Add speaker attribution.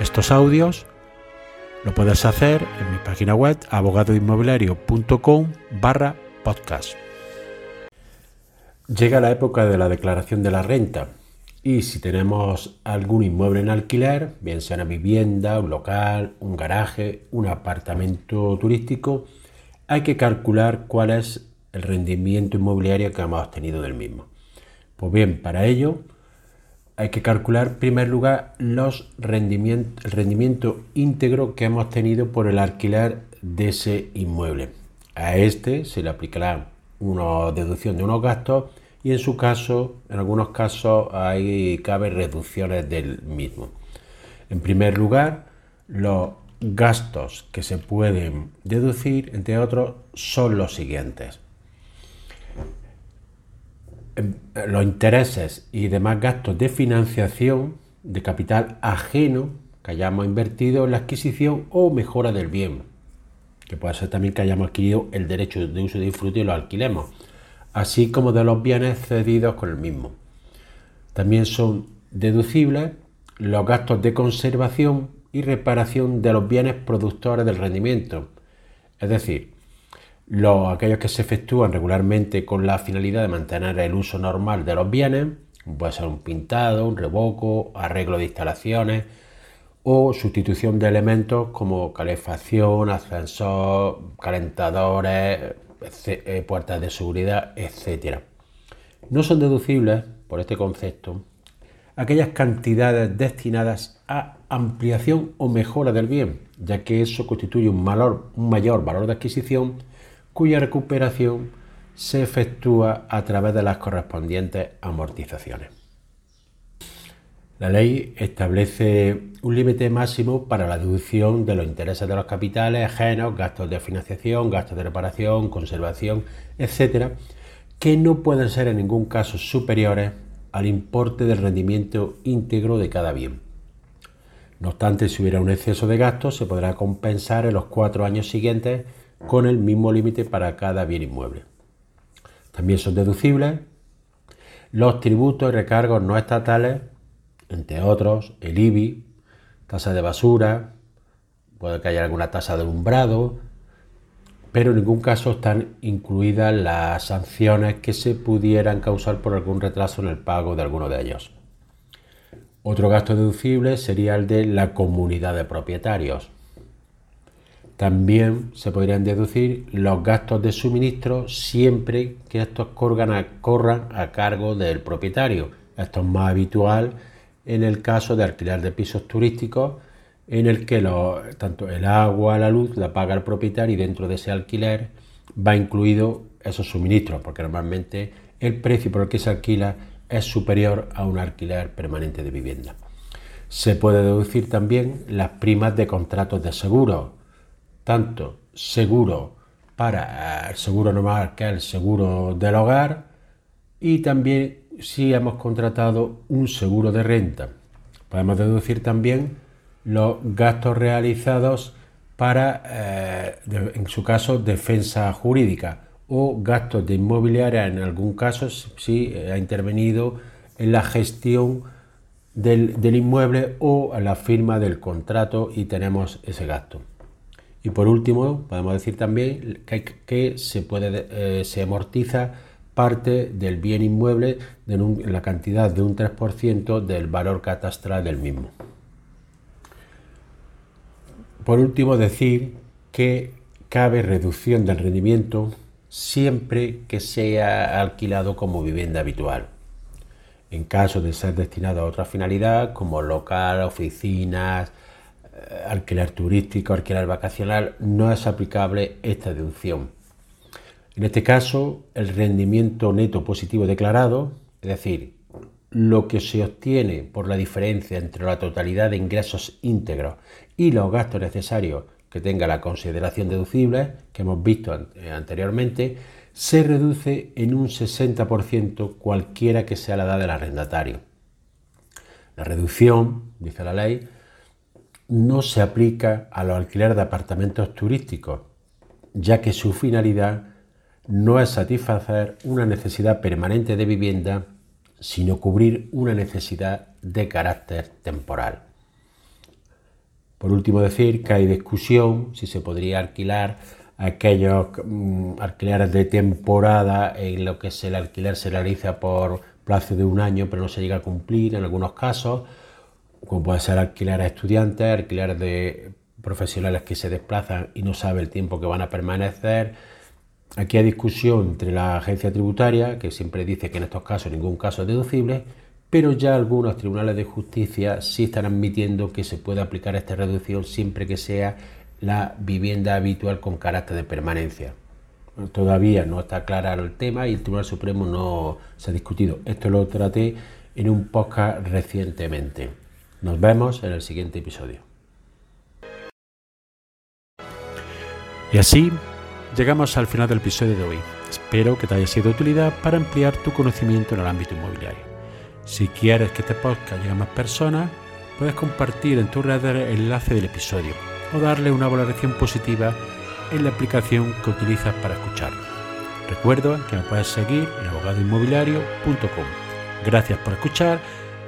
Speaker 1: estos audios, lo puedes hacer en mi página web abogadoinmobiliario.com barra podcast. Llega la época de la declaración de la renta y si tenemos algún inmueble en alquiler, bien sea una vivienda, un local, un garaje, un apartamento turístico, hay que calcular cuál es el rendimiento inmobiliario que hemos obtenido del mismo. Pues bien, para ello hay que calcular en primer lugar los rendimientos, el rendimiento íntegro que hemos tenido por el alquiler de ese inmueble. A este se le aplicará una deducción de unos gastos y en su caso, en algunos casos, hay cabe reducciones del mismo. En primer lugar, los gastos que se pueden deducir, entre otros, son los siguientes. Em, los intereses y demás gastos de financiación de capital ajeno que hayamos invertido en la adquisición o mejora del bien, que puede ser también que hayamos adquirido el derecho de uso y disfrute y lo alquilemos así como de los bienes cedidos con el mismo. También son deducibles los gastos de conservación y reparación de los bienes productores del rendimiento, es decir, los, aquellos que se efectúan regularmente con la finalidad de mantener el uso normal de los bienes, puede ser un pintado, un revoco, arreglo de instalaciones o sustitución de elementos como calefacción, ascensor, calentadores, eh, puertas de seguridad, etc. No son deducibles, por este concepto, aquellas cantidades destinadas a ampliación o mejora del bien, ya que eso constituye un, un mayor valor de adquisición cuya recuperación se efectúa a través de las correspondientes amortizaciones. La ley establece un límite máximo para la deducción de los intereses de los capitales ajenos, gastos de financiación, gastos de reparación, conservación, etcétera, que no pueden ser en ningún caso superiores al importe del rendimiento íntegro de cada bien. No obstante, si hubiera un exceso de gastos, se podrá compensar en los cuatro años siguientes con el mismo límite para cada bien inmueble. También son deducibles los tributos y recargos no estatales entre otros el IBI, tasa de basura, puede que haya alguna tasa de umbrado, pero en ningún caso están incluidas las sanciones que se pudieran causar por algún retraso en el pago de alguno de ellos. Otro gasto deducible sería el de la comunidad de propietarios. También se podrían deducir los gastos de suministro siempre que estos corran a, cargo del propietario. Esto es más habitual en el caso de alquiler de pisos turísticos en el que tanto el agua, la luz la paga el propietario y dentro de ese alquiler va incluido esos suministros, porque normalmente el precio por el que se alquila es superior a un alquiler permanente de vivienda. Se puede deducir también las primas de contratos de seguro, tanto seguro para el seguro normal que el seguro del hogar y también si hemos contratado un seguro de renta. Podemos deducir también los gastos realizados para, eh, en su caso, defensa jurídica o gastos de inmobiliaria en algún caso si ha intervenido en la gestión del, inmueble o en la firma del contrato y tenemos ese gasto. Y por último, podemos decir también que, se, puede, eh, se amortiza parte del bien inmueble en, la cantidad de un 3% del valor catastral del mismo. Por último, decir que cabe reducción del rendimiento siempre que sea alquilado como vivienda habitual. En caso de ser destinado a otra finalidad, como local, oficinas, alquiler turístico, alquiler vacacional, no es aplicable esta deducción en este caso, el rendimiento neto positivo declarado, es decir, lo que se obtiene por la diferencia entre la totalidad de ingresos íntegros y los gastos necesarios que tenga la consideración deducible que hemos visto eh, anteriormente, se reduce en un 60% cualquiera que sea la edad del arrendatario. La reducción, dice la ley, no se aplica a los alquileres de apartamentos turísticos, ya que su finalidad no es satisfacer una necesidad permanente de vivienda, sino cubrir una necesidad de carácter temporal. Por último, decir que hay discusión si se podría alquilar aquellos mm, alquileres de temporada en lo que el alquiler se realiza por plazo de un año, pero no se llega a cumplir en algunos casos, como puede ser alquiler a estudiantes, alquiler de profesionales que se desplazan y no sabe el tiempo que van a permanecer. Aquí hay discusión entre la agencia tributaria, que siempre dice que en estos casos ningún caso es deducible, pero ya algunos tribunales de justicia sí están admitiendo que se puede aplicar esta reducción siempre que sea la vivienda habitual con carácter de permanencia. Todavía no está claro el tema y el Tribunal Supremo no se ha discutido. Esto lo traté en un podcast recientemente. Nos vemos en el siguiente episodio.
Speaker 2: Y así llegamos al final del episodio de hoy. Espero que te haya sido de utilidad para ampliar tu conocimiento en el ámbito inmobiliario. Si quieres que este podcast llegue a más personas, puedes compartir en tu red el enlace del episodio o darle una valoración positiva en la aplicación que utilizas para escucharlo. Recuerda que me puedes seguir en abogadoinmobiliario.com. Gracias por escuchar,